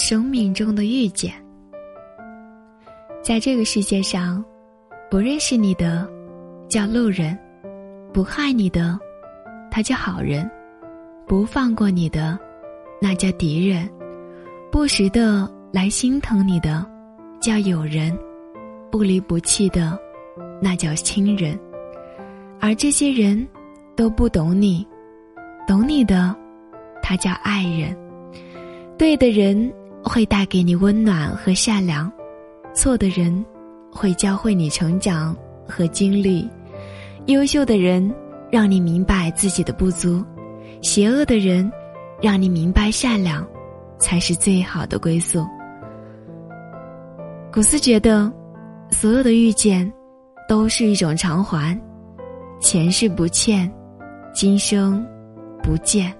生命中的遇见。在这个世界上，不认识你的叫路人，不害你的他叫好人，不放过你的那叫敌人，不时的来心疼你的叫友人，不离不弃的那叫亲人。而这些人都不懂你，懂你的他叫爱人。对的人会带给你温暖和善良，错的人会教会你成长和经历，优秀的人让你明白自己的不足，邪恶的人让你明白善良才是最好的归宿。古斯觉得，所有的遇见都是一种偿还，前世不欠，今生不见。